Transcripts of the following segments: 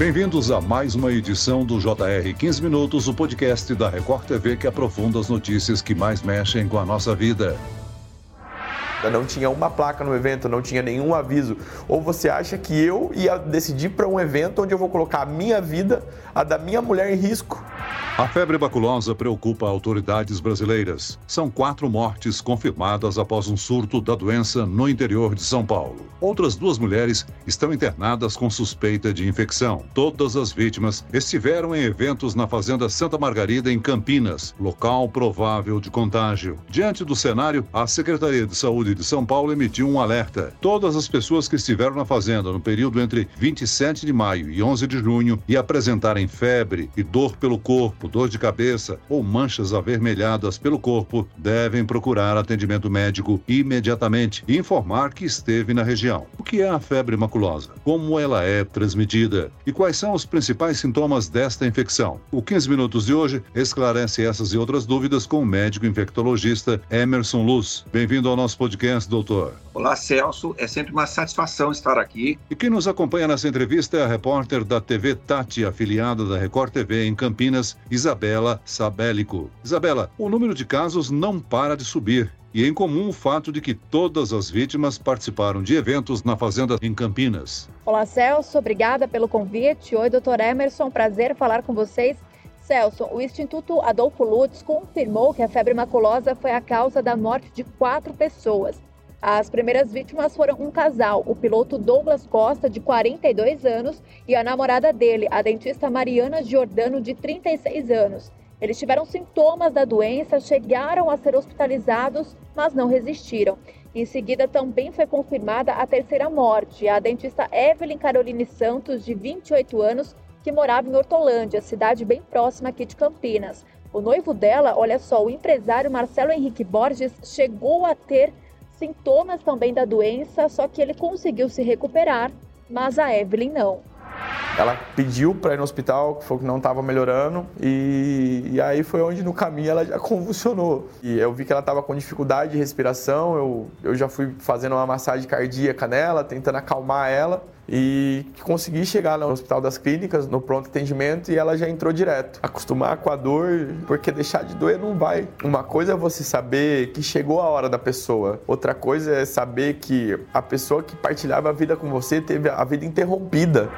Bem-vindos a mais uma edição do JR 15 Minutos, o podcast da Record TV que aprofunda as notícias que mais mexem com a nossa vida. Não tinha uma placa no evento, não tinha nenhum aviso. Ou você acha que eu ia decidir para um evento onde eu vou colocar a minha vida, a da minha mulher em risco? A febre maculosa preocupa autoridades brasileiras. São quatro mortes confirmadas após um surto da doença no interior de São Paulo. Outras duas mulheres estão internadas com suspeita de infecção. Todas as vítimas estiveram em eventos na Fazenda Santa Margarida, em Campinas, local provável de contágio. Diante do cenário, a Secretaria de Saúde de São Paulo emitiu um alerta. Todas as pessoas que estiveram na fazenda no período entre 27 de maio e 11 de junho e apresentarem febre e dor pelo corpo, dor de cabeça ou manchas avermelhadas pelo corpo devem procurar atendimento médico imediatamente e informar que esteve na região. O que é a febre maculosa? Como ela é transmitida? E quais são os principais sintomas desta infecção? O 15 Minutos de hoje esclarece essas e outras dúvidas com o médico infectologista Emerson Luz. Bem-vindo ao nosso podcast, doutor. Olá, Celso. É sempre uma satisfação estar aqui. E quem nos acompanha nessa entrevista é a repórter da TV Tati, afiliada da Record TV em Campinas, Isabela Sabélico. Isabela, o número de casos não para de subir. E é em comum o fato de que todas as vítimas participaram de eventos na fazenda em Campinas. Olá, Celso. Obrigada pelo convite. Oi, doutor Emerson. Prazer falar com vocês. Celso, o Instituto Adolfo Lutz confirmou que a febre maculosa foi a causa da morte de quatro pessoas. As primeiras vítimas foram um casal, o piloto Douglas Costa, de 42 anos, e a namorada dele, a dentista Mariana Giordano, de 36 anos. Eles tiveram sintomas da doença, chegaram a ser hospitalizados, mas não resistiram. Em seguida, também foi confirmada a terceira morte, a dentista Evelyn Caroline Santos, de 28 anos, que morava em Hortolândia, cidade bem próxima aqui de Campinas. O noivo dela, olha só, o empresário Marcelo Henrique Borges, chegou a ter sintomas também da doença, só que ele conseguiu se recuperar, mas a Evelyn não. Ela pediu para ir no hospital, falou que não estava melhorando, e, e, aí foi onde no caminho ela já convulsionou. E eu vi que ela estava com dificuldade de respiração, eu, eu já fui fazendo uma massagem cardíaca nela, tentando acalmar ela e consegui chegar no Hospital das Clínicas, no pronto atendimento, e ela já entrou direto. Acostumar com a dor, porque deixar de doer não vai. Uma coisa é você saber que chegou a hora da pessoa, outra coisa é saber que a pessoa que partilhava a vida com você teve a vida interrompida.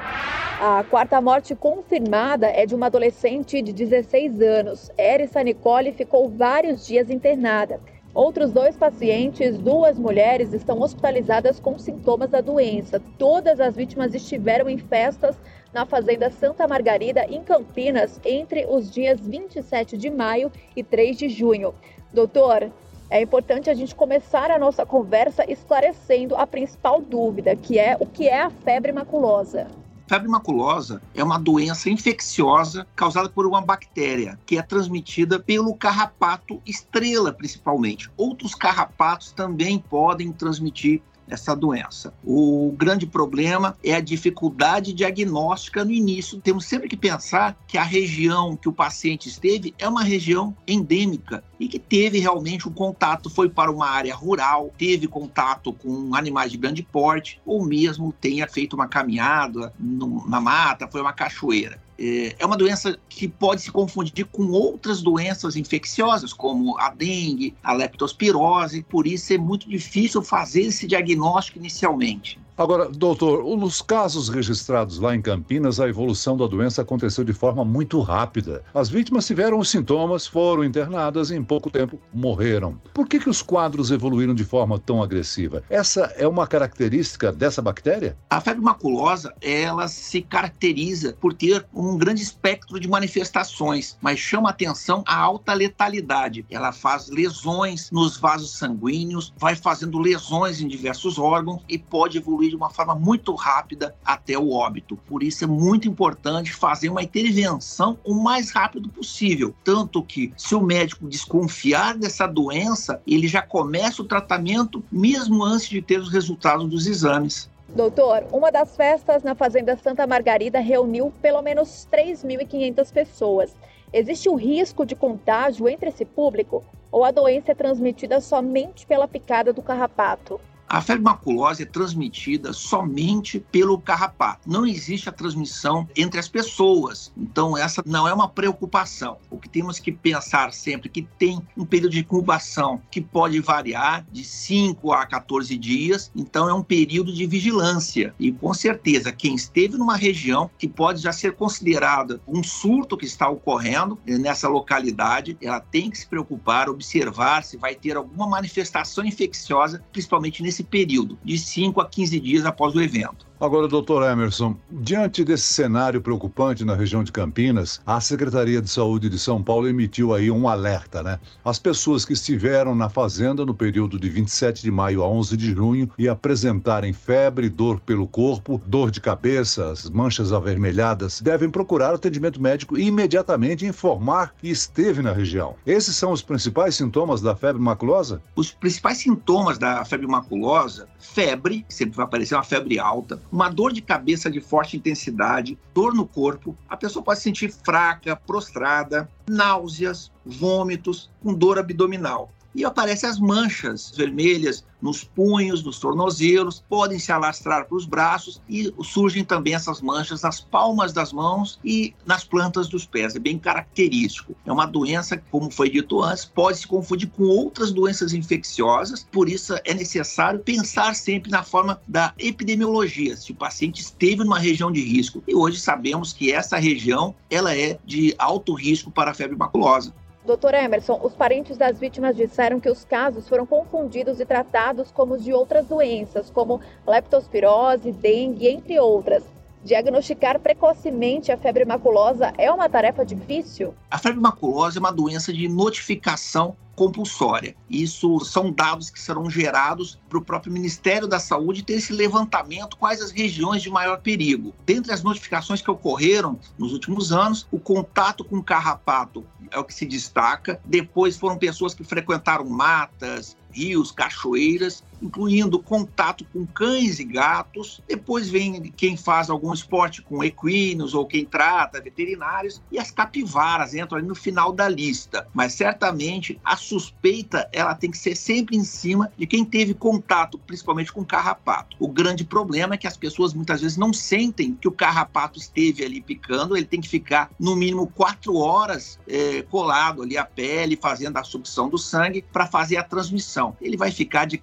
A quarta morte confirmada é de uma adolescente de 16 anos. Erissa Nicole ficou vários dias internada. Outros dois pacientes, duas mulheres, estão hospitalizadas com sintomas da doença. Todas as vítimas estiveram em festas na Fazenda Santa Margarida, em Campinas, entre os dias 27 de maio e 3 de junho. Doutor, é importante a gente começar a nossa conversa esclarecendo a principal dúvida, que é o que é a febre maculosa. Febre maculosa é uma doença infecciosa causada por uma bactéria que é transmitida pelo carrapato estrela, principalmente. Outros carrapatos também podem transmitir essa doença. O grande problema é a dificuldade diagnóstica no início. Temos sempre que pensar que a região que o paciente esteve é uma região endêmica e que teve realmente um contato, foi para uma área rural, teve contato com animais de grande porte, ou mesmo tenha feito uma caminhada na mata, foi uma cachoeira. É, é uma doença que pode se confundir com outras doenças infecciosas, como a dengue, a leptospirose, por isso é muito difícil fazer esse diagnóstico inicialmente. Agora, doutor, nos casos registrados lá em Campinas, a evolução da doença aconteceu de forma muito rápida. As vítimas tiveram os sintomas, foram internadas e em pouco tempo morreram. Por que, que os quadros evoluíram de forma tão agressiva? Essa é uma característica dessa bactéria? A febre maculosa, ela se caracteriza por ter um grande espectro de manifestações, mas chama atenção a alta letalidade. Ela faz lesões nos vasos sanguíneos, vai fazendo lesões em diversos órgãos e pode evoluir evoluir de uma forma muito rápida até o óbito. Por isso é muito importante fazer uma intervenção o mais rápido possível. Tanto que, se o médico desconfiar dessa doença, ele já começa o tratamento mesmo antes de ter os resultados dos exames. Doutor, uma das festas na Fazenda Santa Margarida reuniu pelo menos 3.500 pessoas. Existe o risco de contágio entre esse público ou a doença é transmitida somente pela picada do carrapato? A febre maculosa é transmitida somente pelo carrapato. Não existe a transmissão entre as pessoas. Então, essa não é uma preocupação. O que temos que pensar sempre é que tem um período de incubação que pode variar de 5 a 14 dias. Então, é um período de vigilância. E com certeza, quem esteve numa região que pode já ser considerada um surto que está ocorrendo nessa localidade, ela tem que se preocupar, observar se vai ter alguma manifestação infecciosa, principalmente nesse período, de 5 a 15 dias após o evento. Agora, doutor Emerson, diante desse cenário preocupante na região de Campinas, a Secretaria de Saúde de São Paulo emitiu aí um alerta, né? As pessoas que estiveram na fazenda no período de 27 de maio a 11 de junho e apresentarem febre, dor pelo corpo, dor de cabeça, manchas avermelhadas, devem procurar atendimento médico e imediatamente informar que esteve na região. Esses são os principais sintomas da febre maculosa? Os principais sintomas da febre maculosa, febre, sempre vai aparecer uma febre alta, uma dor de cabeça de forte intensidade, dor no corpo, a pessoa pode se sentir fraca, prostrada, náuseas, vômitos, com dor abdominal e aparecem as manchas vermelhas nos punhos, nos tornozelos, podem se alastrar para os braços e surgem também essas manchas nas palmas das mãos e nas plantas dos pés. É bem característico. É uma doença, como foi dito antes, pode se confundir com outras doenças infecciosas, por isso é necessário pensar sempre na forma da epidemiologia, se o paciente esteve numa região de risco. E hoje sabemos que essa região ela é de alto risco para a febre maculosa. Doutor Emerson, os parentes das vítimas disseram que os casos foram confundidos e tratados como os de outras doenças, como leptospirose, dengue, entre outras. Diagnosticar precocemente a febre maculosa é uma tarefa difícil? A febre maculosa é uma doença de notificação compulsória. Isso são dados que serão gerados para o próprio Ministério da Saúde ter esse levantamento quais as regiões de maior perigo. Dentre as notificações que ocorreram nos últimos anos, o contato com carrapato é o que se destaca. Depois foram pessoas que frequentaram matas, rios, cachoeiras, incluindo contato com cães e gatos. Depois vem quem faz algum esporte com equinos ou quem trata, veterinários, e as capivaras entram ali no final da lista. Mas certamente a suspeita ela tem que ser sempre em cima de quem teve contato, principalmente com carrapato. O grande problema é que as pessoas muitas vezes não sentem que o carrapato esteve ali picando, ele tem que ficar no mínimo quatro horas é, colado ali à pele, fazendo a sucção do sangue para fazer a transmissão. Ele vai ficar de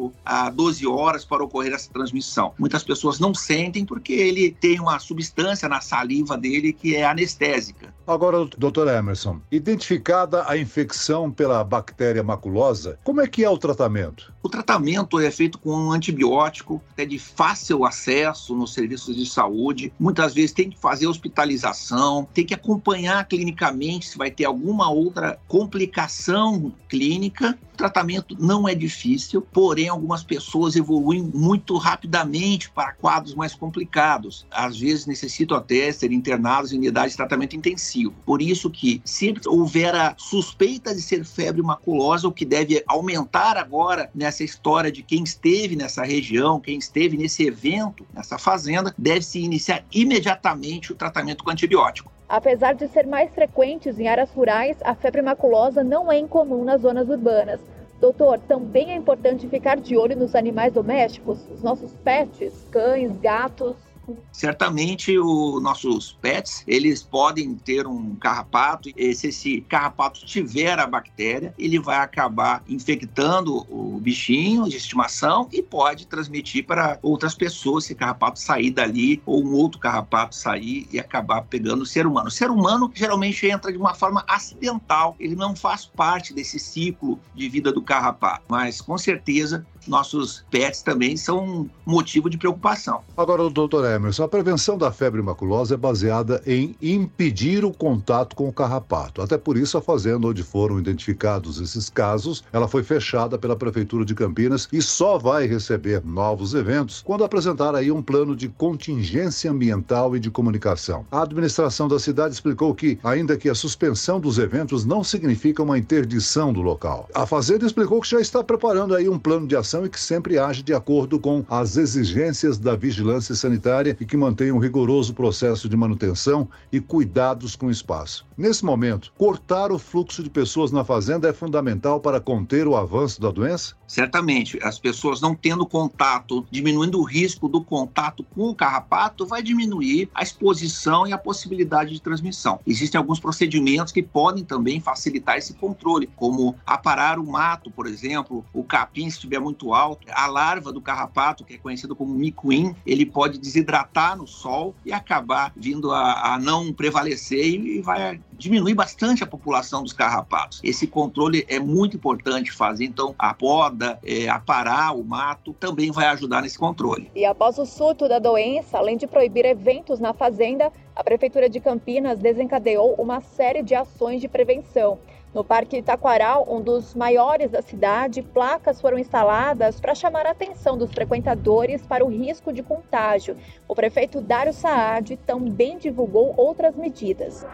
4 a 12 horas para ocorrer essa transmissão. Muitas pessoas não sentem porque ele tem uma substância na saliva dele que é anestésica. Agora, doutor Emerson, identificada a infecção pela bactéria maculosa, como é que é o tratamento? O tratamento é feito com um antibiótico, é de fácil acesso nos serviços de saúde. Muitas vezes tem que fazer hospitalização, tem que acompanhar clinicamente se vai ter alguma outra complicação clínica tratamento não é difícil, porém algumas pessoas evoluem muito rapidamente para quadros mais complicados. Às vezes necessitam até ser internados em unidade de tratamento intensivo. Por isso que sempre houver a suspeita de ser febre maculosa, o que deve aumentar agora nessa história de quem esteve nessa região, quem esteve nesse evento, nessa fazenda, deve se iniciar imediatamente o tratamento com antibiótico. Apesar de ser mais frequentes em áreas rurais, a febre maculosa não é incomum nas zonas urbanas. Doutor, também é importante ficar de olho nos animais domésticos, os nossos pets, cães, gatos. Certamente os nossos pets, eles podem ter um carrapato, e se esse carrapato tiver a bactéria, ele vai acabar infectando o bichinho de estimação e pode transmitir para outras pessoas se o carrapato sair dali ou um outro carrapato sair e acabar pegando o ser humano. O ser humano geralmente entra de uma forma acidental, ele não faz parte desse ciclo de vida do carrapato, mas com certeza nossos pets também são um motivo de preocupação. Agora, doutor Emerson, a prevenção da febre maculosa é baseada em impedir o contato com o carrapato. Até por isso, a fazenda onde foram identificados esses casos, ela foi fechada pela Prefeitura de Campinas e só vai receber novos eventos quando apresentar aí um plano de contingência ambiental e de comunicação. A administração da cidade explicou que, ainda que a suspensão dos eventos não significa uma interdição do local, a fazenda explicou que já está preparando aí um plano de ação e que sempre age de acordo com as exigências da vigilância sanitária e que mantém um rigoroso processo de manutenção e cuidados com o espaço. Nesse momento, cortar o fluxo de pessoas na fazenda é fundamental para conter o avanço da doença? Certamente, as pessoas não tendo contato, diminuindo o risco do contato com o carrapato, vai diminuir a exposição e a possibilidade de transmissão. Existem alguns procedimentos que podem também facilitar esse controle, como aparar o mato, por exemplo, o capim se estiver muito alto, a larva do carrapato, que é conhecido como micuim, ele pode desidratar no sol e acabar vindo a, a não prevalecer e vai diminuir bastante a população dos carrapatos. Esse controle é muito importante fazer, então a poda, é, aparar o mato também vai ajudar nesse controle. E após o surto da doença, além de proibir eventos na fazenda, a Prefeitura de Campinas desencadeou uma série de ações de prevenção. No Parque Itaquaral, um dos maiores da cidade, placas foram instaladas para chamar a atenção dos frequentadores para o risco de contágio. O prefeito Dário Saad também divulgou outras medidas.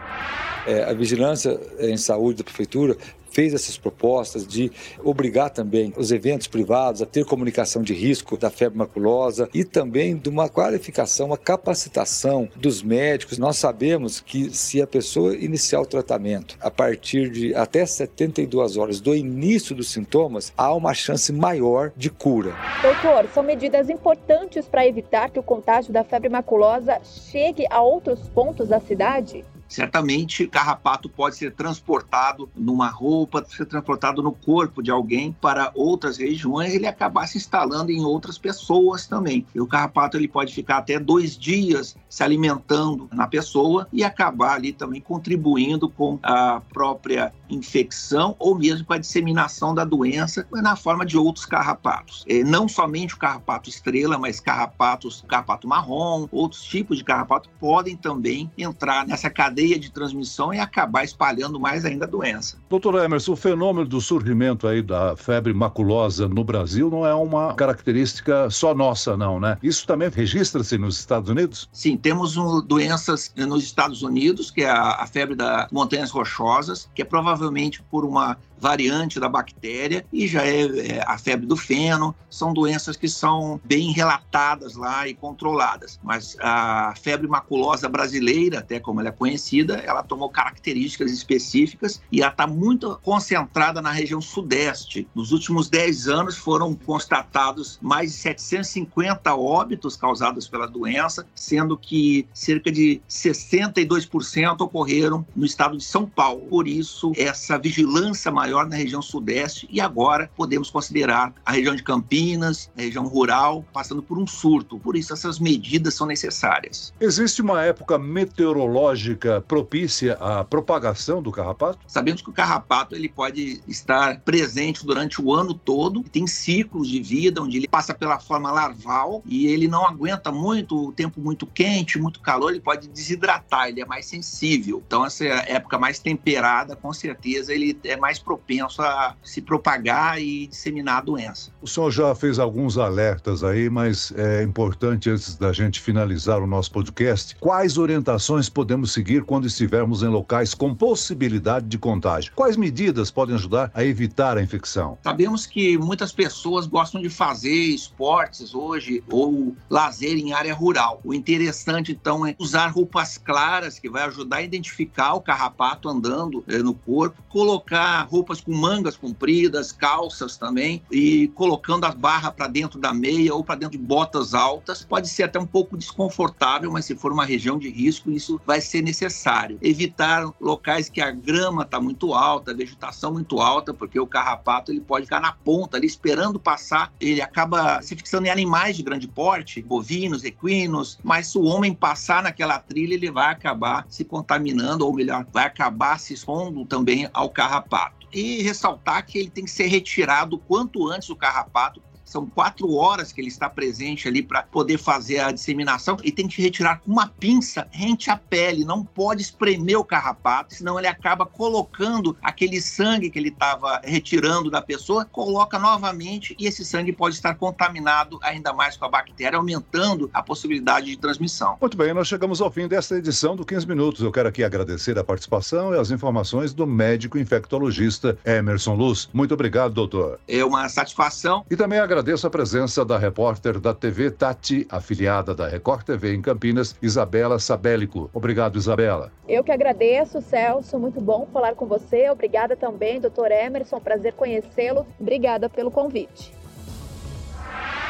É, a vigilância em saúde da prefeitura fez essas propostas de obrigar também os eventos privados a ter comunicação de risco da febre maculosa e também de uma qualificação, uma capacitação dos médicos. Nós sabemos que se a pessoa iniciar o tratamento a partir de até 72 horas do início dos sintomas, há uma chance maior de cura. Doutor, são medidas importantes para evitar que o contágio da febre maculosa chegue a outros pontos da cidade? Certamente, carrapato pode ser transportado numa roupa, ser transportado no corpo de alguém para outras regiões, ele acabar se instalando em outras pessoas também. E o carrapato ele pode ficar até dois dias se alimentando na pessoa e acabar ali também contribuindo com a própria infecção ou mesmo com a disseminação da doença na forma de outros carrapatos. É, não somente o carrapato estrela, mas carrapatos, carrapato marrom, outros tipos de carrapato podem também entrar nessa cadeia de transmissão e acabar espalhando mais ainda a doença. Doutor Emerson, o fenômeno do surgimento aí da febre maculosa no Brasil não é uma característica só nossa, não, né? Isso também registra-se nos Estados Unidos? Sim, temos um, doenças nos Estados Unidos, que é a, a febre das montanhas rochosas, que é provavelmente por uma variante da bactéria e já é, é, a febre do feno. São doenças que são bem relatadas lá e controladas. Mas a febre maculosa brasileira, até como ela é conhecida, ela tomou características específicas e ela está muito concentrada na região sudeste. Nos últimos 10 anos foram constatados mais de 750 óbitos causados pela doença, sendo que cerca de 62% ocorreram no estado de São Paulo. Por isso, essa vigilância maior maior na região sudeste e agora podemos considerar a região de Campinas, a região rural, passando por um surto. Por isso, essas medidas são necessárias. Existe uma época meteorológica propícia à propagação do carrapato? Sabemos que o carrapato ele pode estar presente durante o ano todo, tem ciclos de vida onde ele passa pela forma larval e ele não aguenta muito o tempo muito quente, muito calor, ele pode desidratar, ele é mais sensível. Então, essa época mais temperada, com certeza, ele é mais propício propenso a se propagar e disseminar a doença. O senhor já fez alguns alertas aí, mas é importante, antes da gente finalizar o nosso podcast, quais orientações podemos seguir quando estivermos em locais com possibilidade de contágio? Quais medidas podem ajudar a evitar a infecção? Sabemos que muitas pessoas gostam de fazer esportes hoje ou lazer em área rural. O interessante, então, é usar roupas claras, que vai ajudar a identificar o carrapato andando eh, no corpo, colocar roupas roupas com mangas compridas, calças também, e colocando a barra para dentro da meia ou para dentro de botas altas. Pode ser até um pouco desconfortável, mas se for uma região de risco, isso vai ser necessário. Evitar locais que a grama está muito alta, a vegetação muito alta, porque o carrapato ele pode ficar na ponta ali esperando passar. Ele acaba se fixando em animais de grande porte, bovinos, equinos, mas se o homem passar naquela trilha, ele vai acabar se contaminando, ou melhor, vai acabar se expondo também ao carrapato e ressaltar que ele tem que ser retirado quanto antes do carrapato, são quatro horas que ele está presente ali para poder fazer a disseminação e tem que retirar com uma pinça rente à pele, não pode espremer o carrapato, senão ele acaba colocando aquele sangue que ele estava retirando da pessoa, coloca novamente e esse sangue pode estar contaminado ainda mais com a bactéria, aumentando a possibilidade de transmissão. Muito bem, nós chegamos ao fim desta edição do 15 Minutos. Eu quero aqui agradecer a participação e as informações do médico infectologista Emerson Luz. Muito obrigado, doutor. É uma satisfação. E também agradeço agradeço a presença da repórter da TV Tati, afiliada da Record TV em Campinas, Isabela Sabélico. Obrigado, Isabela. Eu que agradeço, Celso. Muito bom falar com você. Obrigada também, doutor Emerson. Prazer conhecê-lo. Obrigada pelo convite.